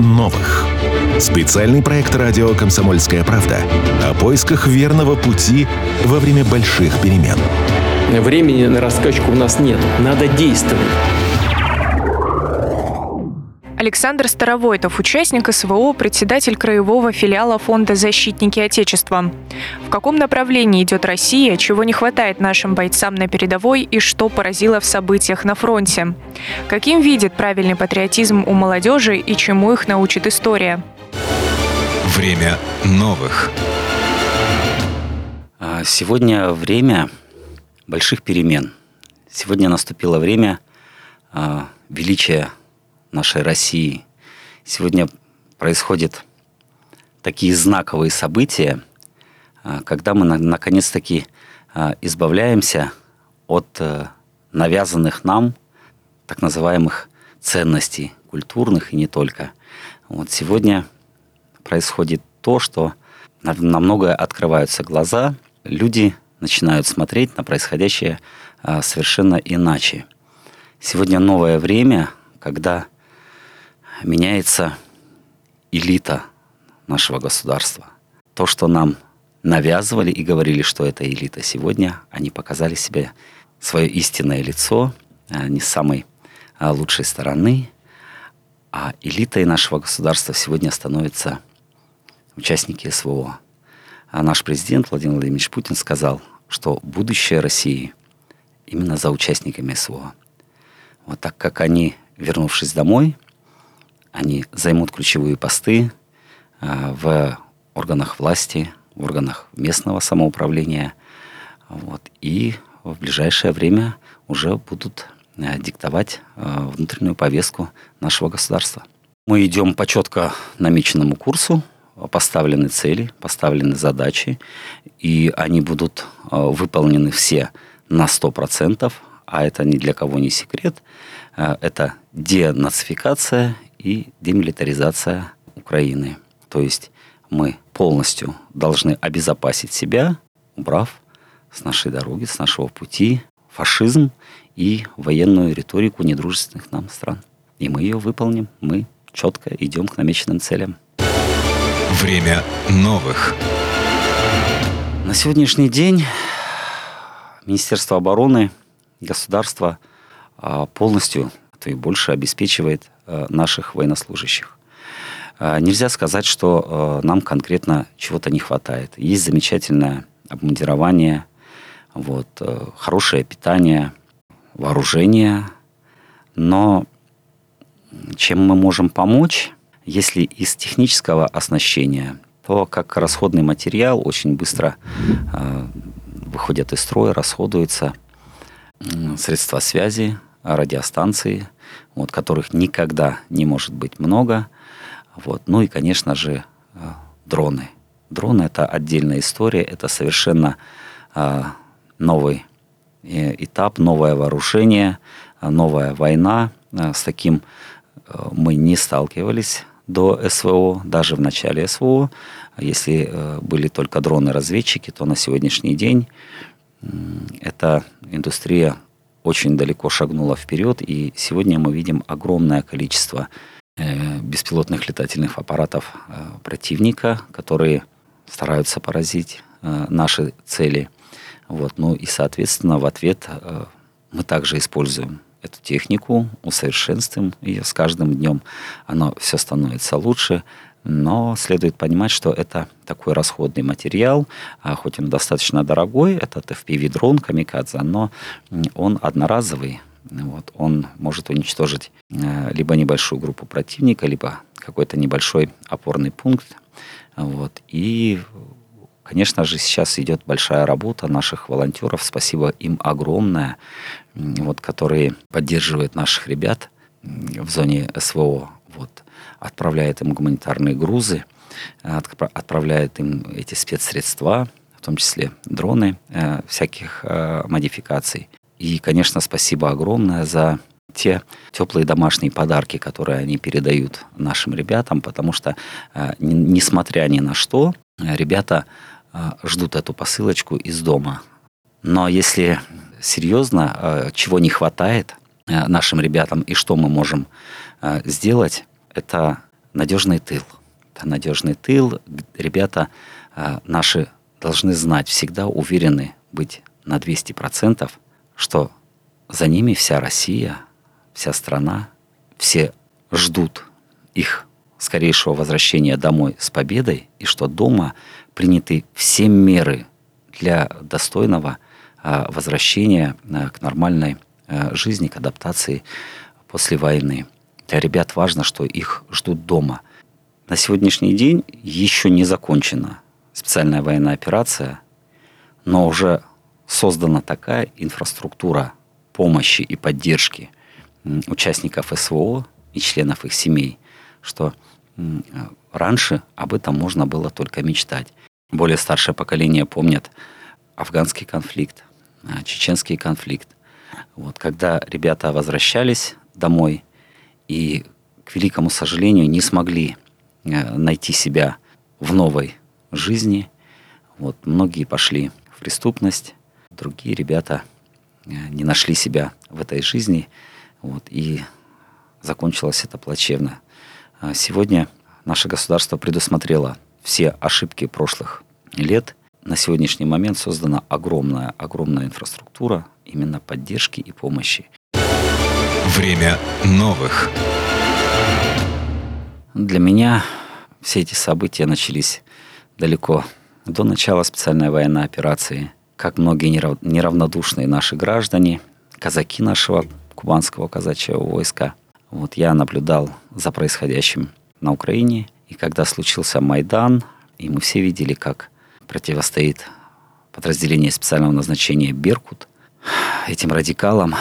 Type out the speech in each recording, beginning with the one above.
новых. Специальный проект радио «Комсомольская правда» о поисках верного пути во время больших перемен. Времени на раскачку у нас нет. Надо действовать. Александр Старовойтов, участник СВО, председатель краевого филиала фонда «Защитники Отечества». В каком направлении идет Россия, чего не хватает нашим бойцам на передовой и что поразило в событиях на фронте? Каким видит правильный патриотизм у молодежи и чему их научит история? Время новых. А, сегодня время больших перемен. Сегодня наступило время а, величия нашей России. Сегодня происходят такие знаковые события, а, когда мы наконец-таки а, избавляемся от э, навязанных нам так называемых ценностей, культурных и не только. Вот сегодня происходит то, что на многое открываются глаза, люди начинают смотреть на происходящее а, совершенно иначе. Сегодня новое время, когда меняется элита нашего государства. То, что нам навязывали и говорили, что это элита, сегодня они показали себе свое истинное лицо, а, не с самой а, лучшей стороны. А элитой нашего государства сегодня становятся участники СВО. А наш президент Владимир Владимирович Путин сказал, что будущее России именно за участниками СВО. Вот так как они, вернувшись домой, они займут ключевые посты а, в органах власти, в органах местного самоуправления. Вот, и в ближайшее время уже будут а, диктовать а, внутреннюю повестку нашего государства. Мы идем по четко намеченному курсу, поставлены цели, поставлены задачи, и они будут выполнены все на 100%, а это ни для кого не секрет. Это денацификация и демилитаризация Украины. То есть мы полностью должны обезопасить себя, убрав с нашей дороги, с нашего пути фашизм и военную риторику недружественных нам стран. И мы ее выполним, мы четко идем к намеченным целям. Время новых. На сегодняшний день Министерство обороны, государство а, полностью, а то и больше обеспечивает наших военнослужащих. Э, нельзя сказать, что э, нам конкретно чего-то не хватает. Есть замечательное обмундирование, вот, хорошее питание, вооружение, но чем мы можем помочь, если из технического оснащения, то как расходный материал очень быстро э, выходят из строя, расходуются средства связи, радиостанции, вот, которых никогда не может быть много. Вот. Ну и, конечно же, э, дроны. Дроны – это отдельная история, это совершенно э, новый э, этап, новое вооружение, новая война. С таким мы не сталкивались до СВО, даже в начале СВО. Если были только дроны-разведчики, то на сегодняшний день эта индустрия очень далеко шагнула вперед, и сегодня мы видим огромное количество э, беспилотных летательных аппаратов э, противника, которые стараются поразить э, наши цели. Вот. Ну и, соответственно, в ответ мы также используем эту технику, усовершенствуем ее с каждым днем. Оно все становится лучше, но следует понимать, что это такой расходный материал, а хоть он достаточно дорогой, этот FPV-дрон Камикадзе, но он одноразовый, вот, он может уничтожить э, либо небольшую группу противника, либо какой-то небольшой опорный пункт. Вот, и, конечно же, сейчас идет большая работа наших волонтеров. Спасибо им огромное, вот, которые поддерживают наших ребят в зоне СВО. Вот отправляет им гуманитарные грузы, отправляет им эти спецсредства, в том числе дроны э, всяких э, модификаций. И, конечно, спасибо огромное за те теплые домашние подарки, которые они передают нашим ребятам, потому что, э, несмотря ни на что, ребята ждут эту посылочку из дома. Но если серьезно, чего не хватает нашим ребятам и что мы можем сделать, это надежный тыл. Это надежный тыл. Ребята э, наши должны знать, всегда уверены быть на 200%, что за ними вся Россия, вся страна, все ждут их скорейшего возвращения домой с победой, и что дома приняты все меры для достойного а, возвращения а, к нормальной жизни, к адаптации после войны. Для ребят важно, что их ждут дома. На сегодняшний день еще не закончена специальная военная операция, но уже создана такая инфраструктура помощи и поддержки участников СВО и членов их семей, что раньше об этом можно было только мечтать. Более старшее поколение помнят афганский конфликт, а, чеченский конфликт. Вот, когда ребята возвращались домой и, к великому сожалению, не смогли э, найти себя в новой жизни, вот, многие пошли в преступность, другие ребята э, не нашли себя в этой жизни, вот, и закончилось это плачевно. А сегодня наше государство предусмотрело все ошибки прошлых лет. На сегодняшний момент создана огромная, огромная инфраструктура именно поддержки и помощи. Время новых. Для меня все эти события начались далеко до начала специальной военной операции. Как многие неравнодушные наши граждане, казаки нашего кубанского казачьего войска – вот я наблюдал за происходящим на Украине, и когда случился Майдан, и мы все видели, как противостоит подразделение специального назначения «Беркут» этим радикалам,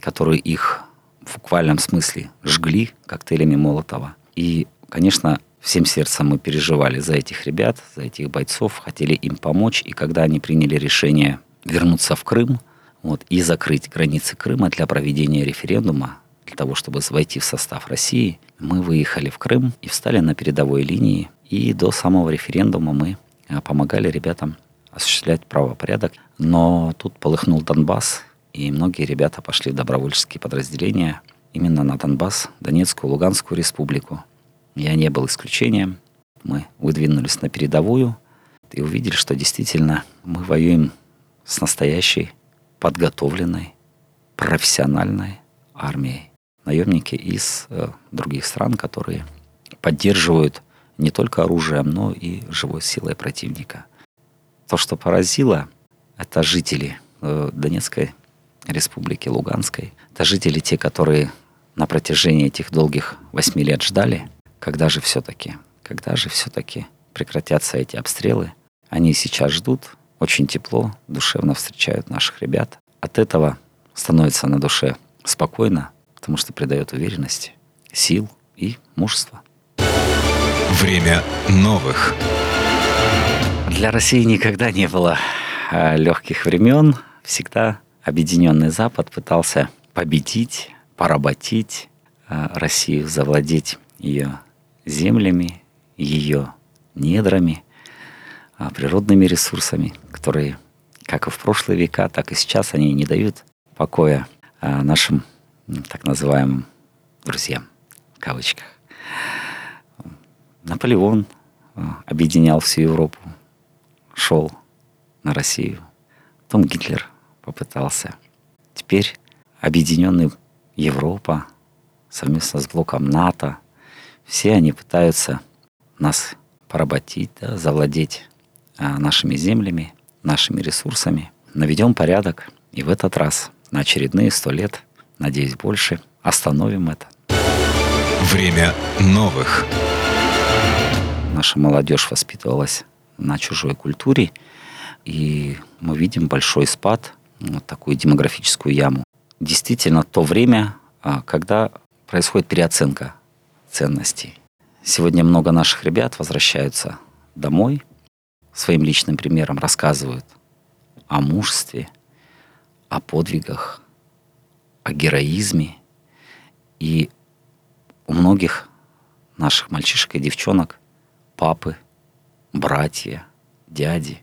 которые их в буквальном смысле жгли коктейлями Молотова. И, конечно, всем сердцем мы переживали за этих ребят, за этих бойцов, хотели им помочь. И когда они приняли решение вернуться в Крым вот, и закрыть границы Крыма для проведения референдума, для того, чтобы войти в состав России, мы выехали в Крым и встали на передовой линии. И до самого референдума мы э, помогали ребятам осуществлять правопорядок. Но тут полыхнул Донбасс, и многие ребята пошли в добровольческие подразделения именно на Донбасс, Донецкую, Луганскую республику. Я не был исключением. Мы выдвинулись на передовую и увидели, что действительно мы воюем с настоящей, подготовленной, профессиональной армией наемники из э, других стран, которые поддерживают не только оружием, но и живой силой противника. То, что поразило, это жители э, Донецкой республики, Луганской. Это жители те, которые на протяжении этих долгих восьми лет ждали, когда же все-таки, когда же все-таки прекратятся эти обстрелы. Они сейчас ждут, очень тепло, душевно встречают наших ребят. От этого становится на душе спокойно, потому что придает уверенности, сил и мужества. Время новых. Для России никогда не было а, легких времен. Всегда Объединенный Запад пытался победить, поработить а, Россию, завладеть ее землями, ее недрами, а, природными ресурсами, которые как и в прошлые века, так и сейчас они не дают покоя нашим так называемым друзьям, в кавычках. Наполеон э, объединял всю Европу, шел на Россию. Потом Гитлер попытался. Теперь объединенная Европа совместно с блоком НАТО, все они пытаются нас поработить, да, завладеть а, нашими землями, нашими ресурсами. Наведем порядок, и в этот раз на очередные сто лет – надеюсь, больше. Остановим это. Время новых. Наша молодежь воспитывалась на чужой культуре, и мы видим большой спад, вот такую демографическую яму. Действительно, то время, а, когда происходит переоценка ценностей. Сегодня много наших ребят возвращаются домой, своим личным примером рассказывают о мужестве, о подвигах, о героизме. И у многих наших мальчишек и девчонок папы, братья, дяди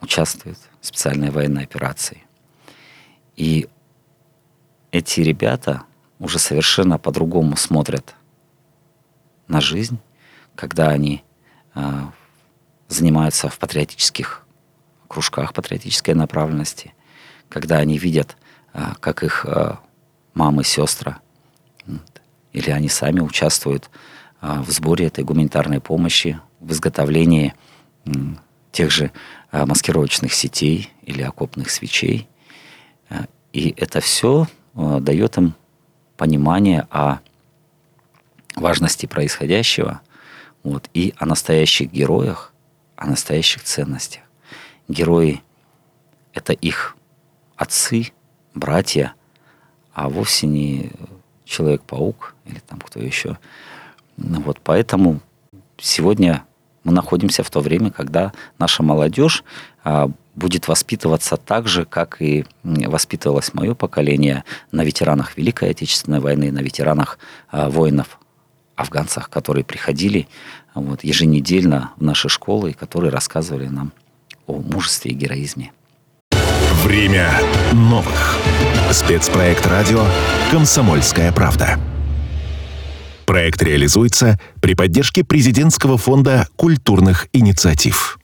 участвуют в специальной военной операции. И эти ребята уже совершенно по-другому смотрят на жизнь, когда они а, занимаются в патриотических кружках патриотической направленности, когда они видят, а, как их а, мамы, сестры, или они сами участвуют в сборе этой гуманитарной помощи, в изготовлении тех же маскировочных сетей или окопных свечей. И это все дает им понимание о важности происходящего вот, и о настоящих героях, о настоящих ценностях. Герои — это их отцы, братья, а вовсе не Человек-паук или там кто еще. Ну вот, поэтому сегодня мы находимся в то время, когда наша молодежь а, будет воспитываться так же, как и воспитывалось мое поколение на ветеранах Великой Отечественной войны, на ветеранах а, воинов афганцах, которые приходили вот, еженедельно в наши школы и которые рассказывали нам о мужестве и героизме. Время новых. Спецпроект радио «Комсомольская правда». Проект реализуется при поддержке президентского фонда культурных инициатив.